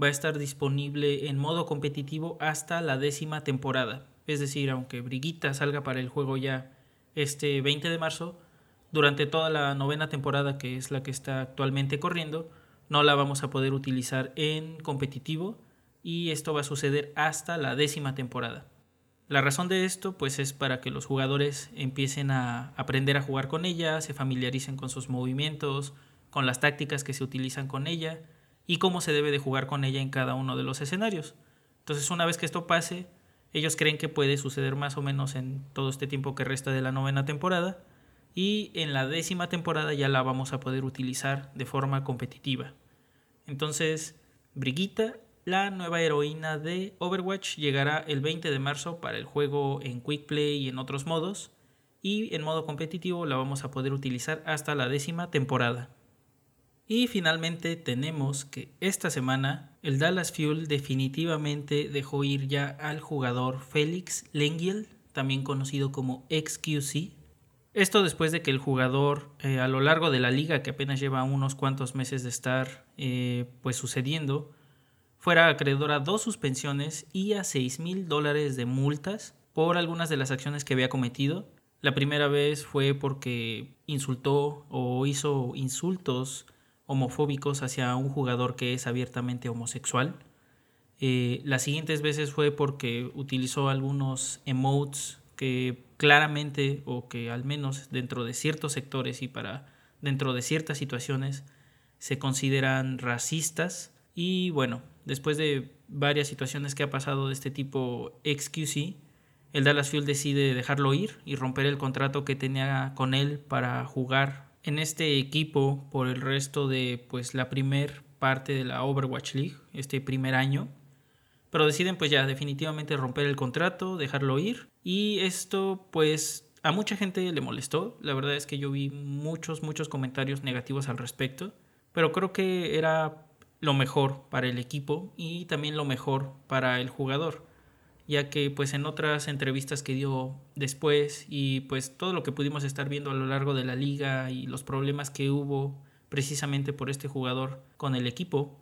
va a estar disponible en modo competitivo hasta la décima temporada. Es decir, aunque Brigitte salga para el juego ya este 20 de marzo, durante toda la novena temporada, que es la que está actualmente corriendo, no la vamos a poder utilizar en competitivo y esto va a suceder hasta la décima temporada. La razón de esto pues es para que los jugadores empiecen a aprender a jugar con ella, se familiaricen con sus movimientos, con las tácticas que se utilizan con ella y cómo se debe de jugar con ella en cada uno de los escenarios. Entonces una vez que esto pase, ellos creen que puede suceder más o menos en todo este tiempo que resta de la novena temporada y en la décima temporada ya la vamos a poder utilizar de forma competitiva. Entonces, Briguita la nueva heroína de Overwatch llegará el 20 de marzo para el juego en Quick Play y en otros modos, y en modo competitivo la vamos a poder utilizar hasta la décima temporada. Y finalmente tenemos que esta semana el Dallas Fuel definitivamente dejó ir ya al jugador Félix Lengiel, también conocido como XQC. Esto después de que el jugador eh, a lo largo de la liga, que apenas lleva unos cuantos meses de estar eh, pues sucediendo, fuera acreedor a dos suspensiones y a 6 mil dólares de multas por algunas de las acciones que había cometido. La primera vez fue porque insultó o hizo insultos homofóbicos hacia un jugador que es abiertamente homosexual. Eh, las siguientes veces fue porque utilizó algunos emotes que claramente o que al menos dentro de ciertos sectores y para dentro de ciertas situaciones se consideran racistas y bueno, después de varias situaciones que ha pasado de este tipo XQC, el Dallas Fuel decide dejarlo ir y romper el contrato que tenía con él para jugar en este equipo por el resto de pues la primer parte de la Overwatch League, este primer año. Pero deciden pues ya definitivamente romper el contrato, dejarlo ir y esto pues a mucha gente le molestó. La verdad es que yo vi muchos muchos comentarios negativos al respecto, pero creo que era lo mejor para el equipo y también lo mejor para el jugador ya que pues en otras entrevistas que dio después y pues todo lo que pudimos estar viendo a lo largo de la liga y los problemas que hubo precisamente por este jugador con el equipo,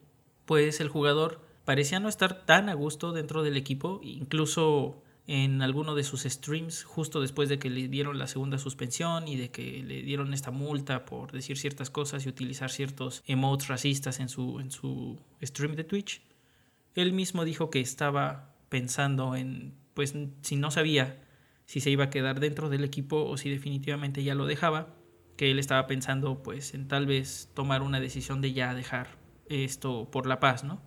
pues el jugador parecía no estar tan a gusto dentro del equipo, incluso en alguno de sus streams, justo después de que le dieron la segunda suspensión y de que le dieron esta multa por decir ciertas cosas y utilizar ciertos emotes racistas en su, en su stream de Twitch, él mismo dijo que estaba pensando en, pues si no sabía si se iba a quedar dentro del equipo o si definitivamente ya lo dejaba, que él estaba pensando pues en tal vez tomar una decisión de ya dejar esto por la paz, ¿no?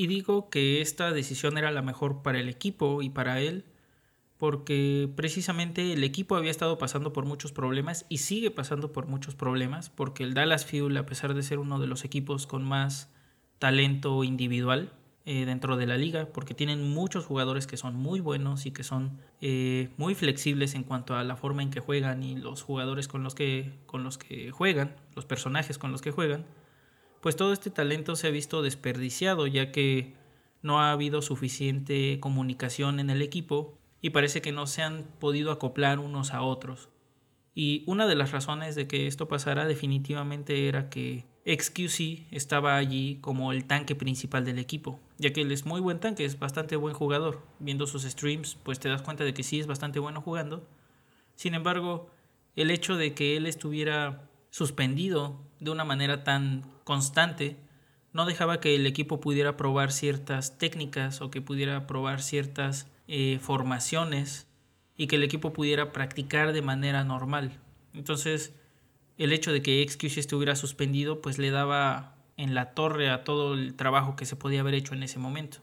Y digo que esta decisión era la mejor para el equipo y para él, porque precisamente el equipo había estado pasando por muchos problemas y sigue pasando por muchos problemas, porque el Dallas Fuel, a pesar de ser uno de los equipos con más talento individual eh, dentro de la liga, porque tienen muchos jugadores que son muy buenos y que son eh, muy flexibles en cuanto a la forma en que juegan y los jugadores con los que, con los que juegan, los personajes con los que juegan, pues todo este talento se ha visto desperdiciado ya que no ha habido suficiente comunicación en el equipo y parece que no se han podido acoplar unos a otros. Y una de las razones de que esto pasara definitivamente era que XQC estaba allí como el tanque principal del equipo, ya que él es muy buen tanque, es bastante buen jugador. Viendo sus streams, pues te das cuenta de que sí es bastante bueno jugando. Sin embargo, el hecho de que él estuviera suspendido de una manera tan constante, no dejaba que el equipo pudiera probar ciertas técnicas o que pudiera probar ciertas eh, formaciones y que el equipo pudiera practicar de manera normal. Entonces, el hecho de que XQC estuviera suspendido, pues le daba en la torre a todo el trabajo que se podía haber hecho en ese momento,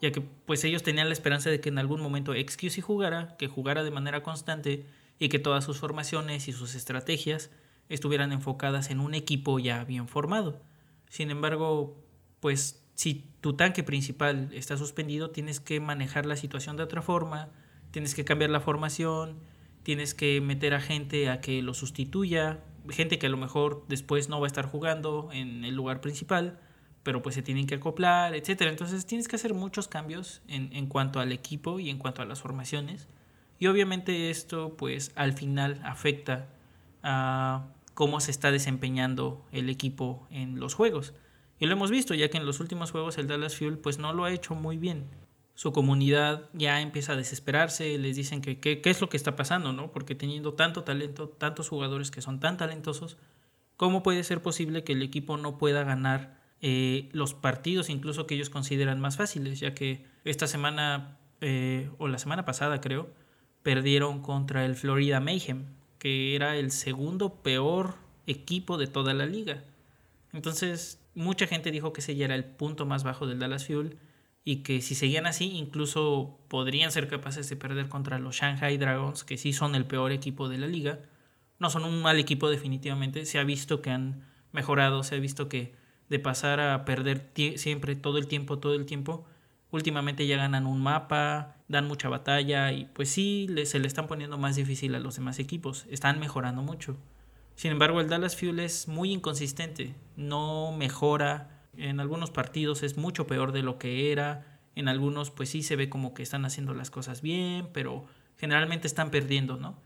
ya que pues ellos tenían la esperanza de que en algún momento XQC jugara, que jugara de manera constante y que todas sus formaciones y sus estrategias estuvieran enfocadas en un equipo ya bien formado. Sin embargo, pues si tu tanque principal está suspendido, tienes que manejar la situación de otra forma, tienes que cambiar la formación, tienes que meter a gente a que lo sustituya, gente que a lo mejor después no va a estar jugando en el lugar principal, pero pues se tienen que acoplar, etc. Entonces tienes que hacer muchos cambios en, en cuanto al equipo y en cuanto a las formaciones. Y obviamente esto pues al final afecta a cómo se está desempeñando el equipo en los juegos. Y lo hemos visto, ya que en los últimos juegos el Dallas Fuel pues no lo ha hecho muy bien. Su comunidad ya empieza a desesperarse, les dicen que qué es lo que está pasando, ¿no? Porque teniendo tanto talento, tantos jugadores que son tan talentosos, ¿cómo puede ser posible que el equipo no pueda ganar eh, los partidos incluso que ellos consideran más fáciles? Ya que esta semana, eh, o la semana pasada creo, perdieron contra el Florida Mayhem, que era el segundo peor equipo de toda la liga. Entonces, mucha gente dijo que ese ya era el punto más bajo del Dallas Fuel y que si seguían así, incluso podrían ser capaces de perder contra los Shanghai Dragons, que sí son el peor equipo de la liga. No son un mal equipo definitivamente, se ha visto que han mejorado, se ha visto que de pasar a perder siempre todo el tiempo, todo el tiempo, últimamente ya ganan un mapa, dan mucha batalla y pues sí, se le están poniendo más difícil a los demás equipos, están mejorando mucho. Sin embargo, el Dallas Fuel es muy inconsistente, no mejora, en algunos partidos es mucho peor de lo que era, en algunos pues sí se ve como que están haciendo las cosas bien, pero generalmente están perdiendo, ¿no?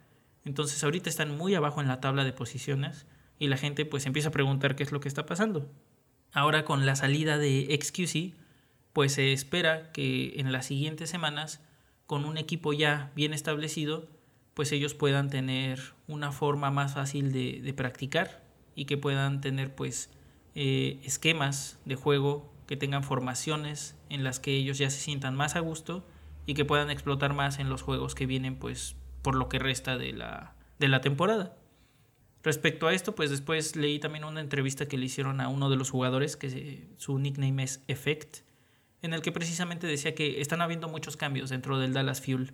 Entonces ahorita están muy abajo en la tabla de posiciones y la gente pues empieza a preguntar qué es lo que está pasando. Ahora con la salida de XQC, pues se espera que en las siguientes semanas con un equipo ya bien establecido, pues ellos puedan tener una forma más fácil de, practicar y que puedan tener pues eh, esquemas de juego, que tengan formaciones en las que ellos ya se sientan más a gusto y que puedan explotar más en los juegos que vienen pues por lo que resta de la, de la temporada. Respecto a esto, pues después leí también una entrevista que le hicieron a uno de los jugadores, que su nickname es Effect, en el que precisamente decía que están habiendo muchos cambios dentro del Dallas Fuel.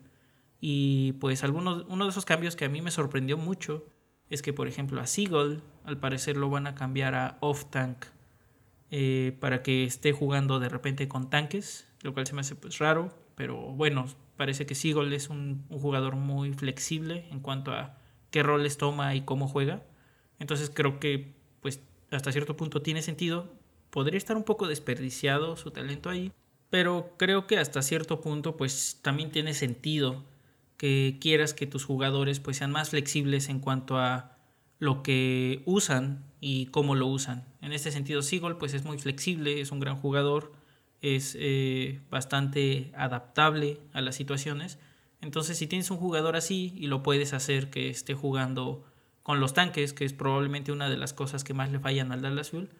Y pues algunos, uno de esos cambios que a mí me sorprendió mucho es que, por ejemplo, a Seagull, al parecer lo van a cambiar a off-tank eh, para que esté jugando de repente con tanques, lo cual se me hace pues raro, pero bueno, parece que Seagull es un, un jugador muy flexible en cuanto a qué roles toma y cómo juega. Entonces creo que pues hasta cierto punto tiene sentido. Podría estar un poco desperdiciado su talento ahí, pero creo que hasta cierto punto pues también tiene sentido que quieras que tus jugadores pues sean más flexibles en cuanto a lo que usan y cómo lo usan. En este sentido Seagull pues es muy flexible, es un gran jugador, es eh, bastante adaptable a las situaciones. Entonces, si tienes un jugador así y lo puedes hacer que esté jugando con los tanques, que es probablemente una de las cosas que más le fallan al Dallas Fuel,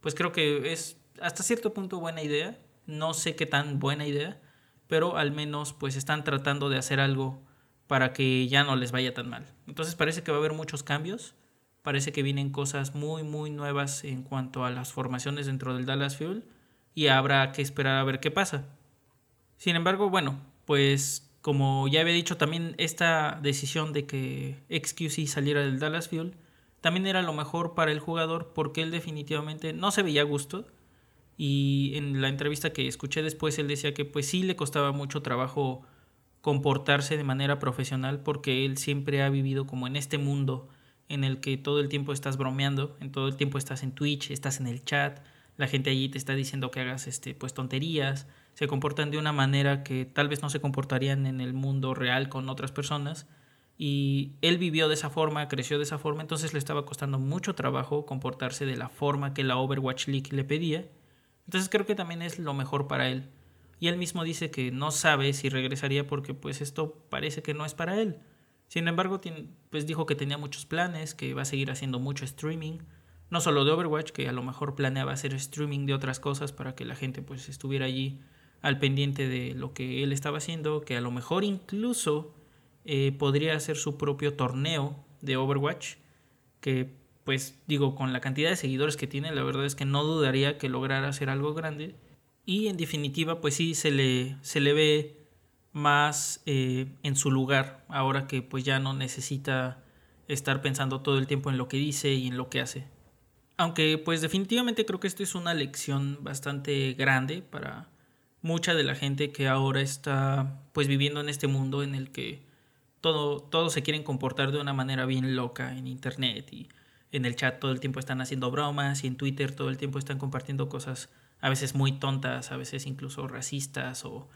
pues creo que es hasta cierto punto buena idea. No sé qué tan buena idea, pero al menos pues están tratando de hacer algo para que ya no les vaya tan mal. Entonces parece que va a haber muchos cambios. Parece que vienen cosas muy muy nuevas en cuanto a las formaciones dentro del Dallas Fuel y habrá que esperar a ver qué pasa. Sin embargo, bueno, pues como ya había dicho también esta decisión de que XQC saliera del Dallas Fuel también era lo mejor para el jugador porque él definitivamente no se veía a gusto y en la entrevista que escuché después él decía que pues sí le costaba mucho trabajo comportarse de manera profesional porque él siempre ha vivido como en este mundo en el que todo el tiempo estás bromeando, en todo el tiempo estás en Twitch, estás en el chat, la gente allí te está diciendo que hagas este pues tonterías, se comportan de una manera que tal vez no se comportarían en el mundo real con otras personas y él vivió de esa forma, creció de esa forma, entonces le estaba costando mucho trabajo comportarse de la forma que la Overwatch League le pedía. Entonces creo que también es lo mejor para él. Y él mismo dice que no sabe si regresaría porque pues esto parece que no es para él. Sin embargo, pues dijo que tenía muchos planes, que va a seguir haciendo mucho streaming, no solo de Overwatch, que a lo mejor planeaba hacer streaming de otras cosas para que la gente pues estuviera allí al pendiente de lo que él estaba haciendo, que a lo mejor incluso eh, podría hacer su propio torneo de Overwatch, que pues digo, con la cantidad de seguidores que tiene, la verdad es que no dudaría que lograra hacer algo grande. Y en definitiva, pues sí, se le, se le ve más eh, en su lugar, ahora que pues ya no necesita estar pensando todo el tiempo en lo que dice y en lo que hace. Aunque pues definitivamente creo que esto es una lección bastante grande para mucha de la gente que ahora está pues viviendo en este mundo en el que todo, todos se quieren comportar de una manera bien loca en internet y en el chat todo el tiempo están haciendo bromas y en Twitter todo el tiempo están compartiendo cosas a veces muy tontas, a veces incluso racistas o,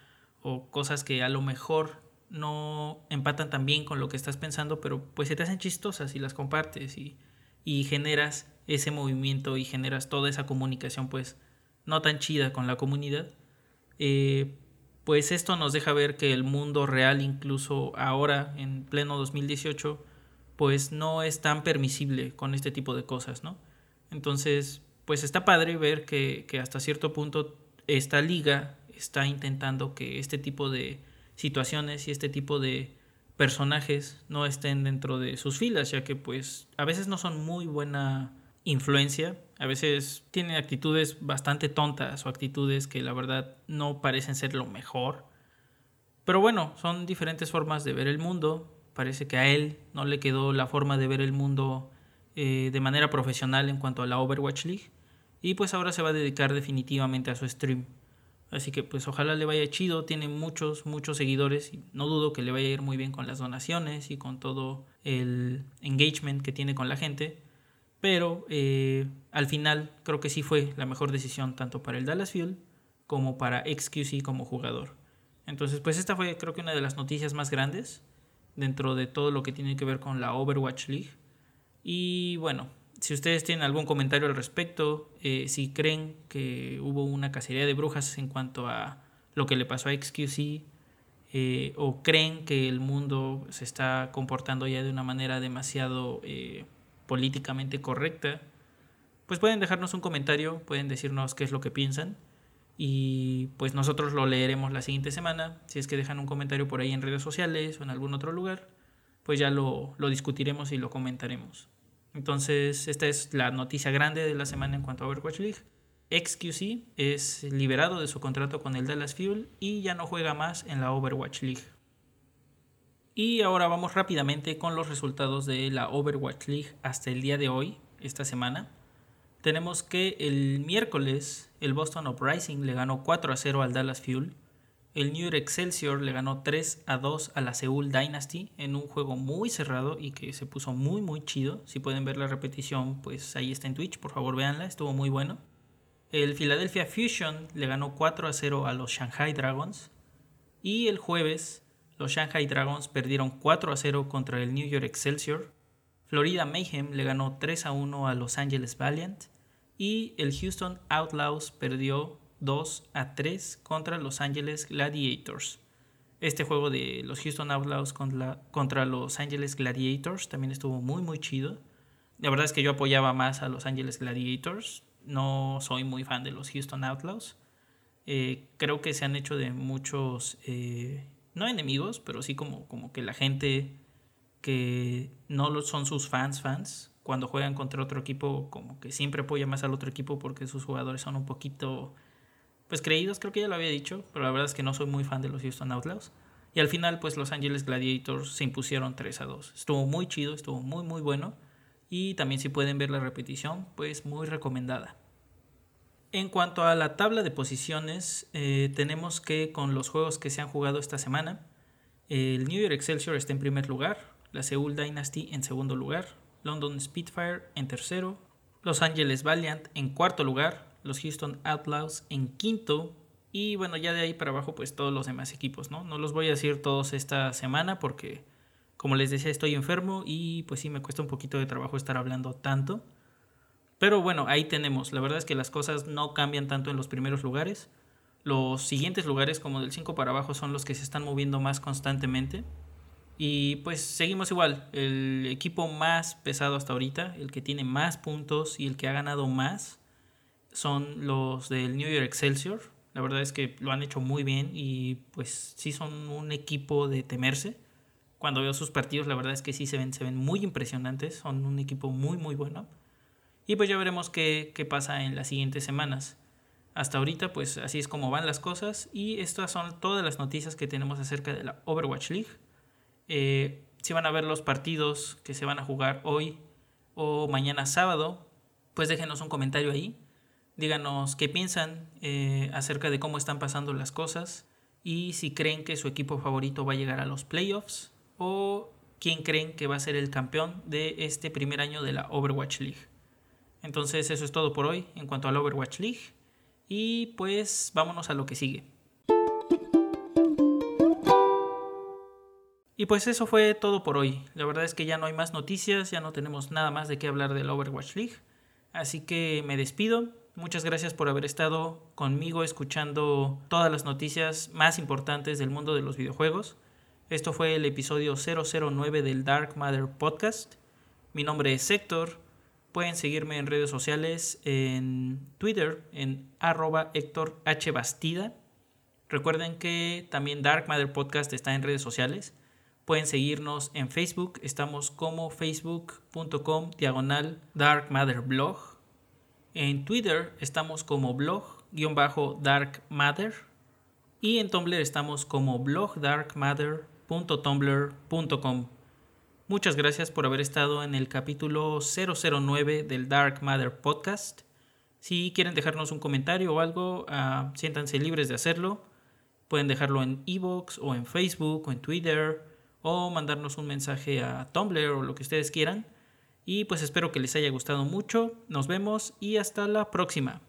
o cosas que a lo mejor no empatan tan bien con lo que estás pensando, pero pues se te hacen chistosas y las compartes y, y generas ese movimiento y generas toda esa comunicación pues no tan chida con la comunidad. Eh, pues esto nos deja ver que el mundo real, incluso ahora, en pleno 2018, pues no es tan permisible con este tipo de cosas, ¿no? Entonces, pues está padre ver que, que hasta cierto punto esta liga está intentando que este tipo de situaciones y este tipo de personajes no estén dentro de sus filas, ya que pues a veces no son muy buena influencia. A veces tiene actitudes bastante tontas o actitudes que la verdad no parecen ser lo mejor. Pero bueno, son diferentes formas de ver el mundo. Parece que a él no le quedó la forma de ver el mundo eh, de manera profesional en cuanto a la Overwatch League. Y pues ahora se va a dedicar definitivamente a su stream. Así que pues ojalá le vaya chido. Tiene muchos, muchos seguidores. No dudo que le vaya a ir muy bien con las donaciones y con todo el engagement que tiene con la gente. Pero eh, al final creo que sí fue la mejor decisión tanto para el Dallas Fuel como para XQC como jugador. Entonces, pues esta fue creo que una de las noticias más grandes dentro de todo lo que tiene que ver con la Overwatch League. Y bueno, si ustedes tienen algún comentario al respecto, eh, si creen que hubo una cacería de brujas en cuanto a lo que le pasó a XQC, eh, o creen que el mundo se está comportando ya de una manera demasiado políticamente correcta, pues pueden dejarnos un comentario, pueden decirnos qué es lo que piensan y pues nosotros lo leeremos la siguiente semana. Si es que dejan un comentario por ahí en redes sociales o en algún otro lugar, pues ya lo, lo discutiremos y lo comentaremos. Entonces, esta es la noticia grande de la semana en cuanto a Overwatch League. XQC es liberado de su contrato con el Dallas Fuel y ya no juega más en la Overwatch League. Y ahora vamos rápidamente con los resultados de la Overwatch League hasta el día de hoy, esta semana. Tenemos que el miércoles el Boston Uprising le ganó 4 a 0 al Dallas Fuel. El New York Excelsior le ganó 3 a 2 a la Seoul Dynasty en un juego muy cerrado y que se puso muy muy chido. Si pueden ver la repetición, pues ahí está en Twitch, por favor véanla, estuvo muy bueno. El Philadelphia Fusion le ganó 4 a 0 a los Shanghai Dragons. Y el jueves los Shanghai Dragons perdieron 4 a 0 contra el New York Excelsior. Florida Mayhem le ganó 3 a 1 a Los Angeles Valiant. Y el Houston Outlaws perdió 2 a 3 contra Los Angeles Gladiators. Este juego de los Houston Outlaws contra, Los Angeles Gladiators también estuvo muy muy chido. La verdad es que yo apoyaba más a Los Angeles Gladiators. No soy muy fan de los Houston Outlaws. Eh, creo que se han hecho de muchos, eh, no enemigos, pero sí como, como que la gente que no son sus fans, fans, cuando juegan contra otro equipo, como que siempre apoya más al otro equipo porque sus jugadores son un poquito, pues creídos, creo que ya lo había dicho, pero la verdad es que no soy muy fan de los Houston Outlaws. Y al final, pues Los Angeles Gladiators se impusieron 3 a 2. Estuvo muy chido, estuvo muy, muy bueno. Y también si pueden ver la repetición, pues muy recomendada. En cuanto a la tabla de posiciones, eh, tenemos que con los juegos que se han jugado esta semana, el New York Excelsior está en primer lugar, la Seoul Dynasty en segundo lugar, London Spitfire en tercero, Los Angeles Valiant en cuarto lugar, los Houston Outlaws en quinto y bueno, ya de ahí para abajo pues todos los demás equipos, ¿no? No los voy a decir todos esta semana porque como les decía estoy enfermo y pues sí me cuesta un poquito de trabajo estar hablando tanto. Pero bueno, ahí tenemos. La verdad es que las cosas no cambian tanto en los primeros lugares. Los siguientes lugares, como del 5 para abajo, son los que se están moviendo más constantemente. Y pues seguimos igual. El equipo más pesado hasta ahorita, el que tiene más puntos y el que ha ganado más, son los del New York Excelsior. La verdad es que lo han hecho muy bien y pues sí son un equipo de temerse. Cuando veo sus partidos, la verdad es que sí se ven, se ven muy impresionantes. Son un equipo muy, muy bueno. Y pues ya veremos qué, pasa en las siguientes semanas. Hasta ahorita pues así es como van las cosas y estas son todas las noticias que tenemos acerca de la Overwatch League. Eh, si van a ver los partidos que se van a jugar hoy o mañana sábado, pues déjenos un comentario ahí. Díganos qué piensan eh, acerca de cómo están pasando las cosas y si creen que su equipo favorito va a llegar a los playoffs o quién creen que va a ser el campeón de este primer año de la Overwatch League. Entonces eso es todo por hoy en cuanto al Overwatch League. Y pues vámonos a lo que sigue. Y pues eso fue todo por hoy. La verdad es que ya no hay más noticias, ya no tenemos nada más de qué hablar del Overwatch League. Así que me despido. Muchas gracias por haber estado conmigo escuchando todas las noticias más importantes del mundo de los videojuegos. Esto fue el episodio 009 del Dark Matter Podcast. Mi nombre es Héctor Pueden seguirme en redes sociales, en Twitter, en arroba Héctor H. Bastida. Recuerden que también Dark Matter Podcast está en redes sociales. Pueden seguirnos en Facebook, estamos como facebook.com diagonal Dark. En Twitter estamos como blog-dark matter. Y en Tumblr estamos como blogdarkmatter.tumblr.com. Muchas gracias por haber estado en el capítulo 009 del Dark Matter Podcast. Si quieren dejarnos un comentario o algo, uh, siéntanse libres de hacerlo. Pueden dejarlo en Evox o en Facebook o en Twitter o mandarnos un mensaje a Tumblr o lo que ustedes quieran. Y pues espero que les haya gustado mucho. Nos vemos y hasta la próxima.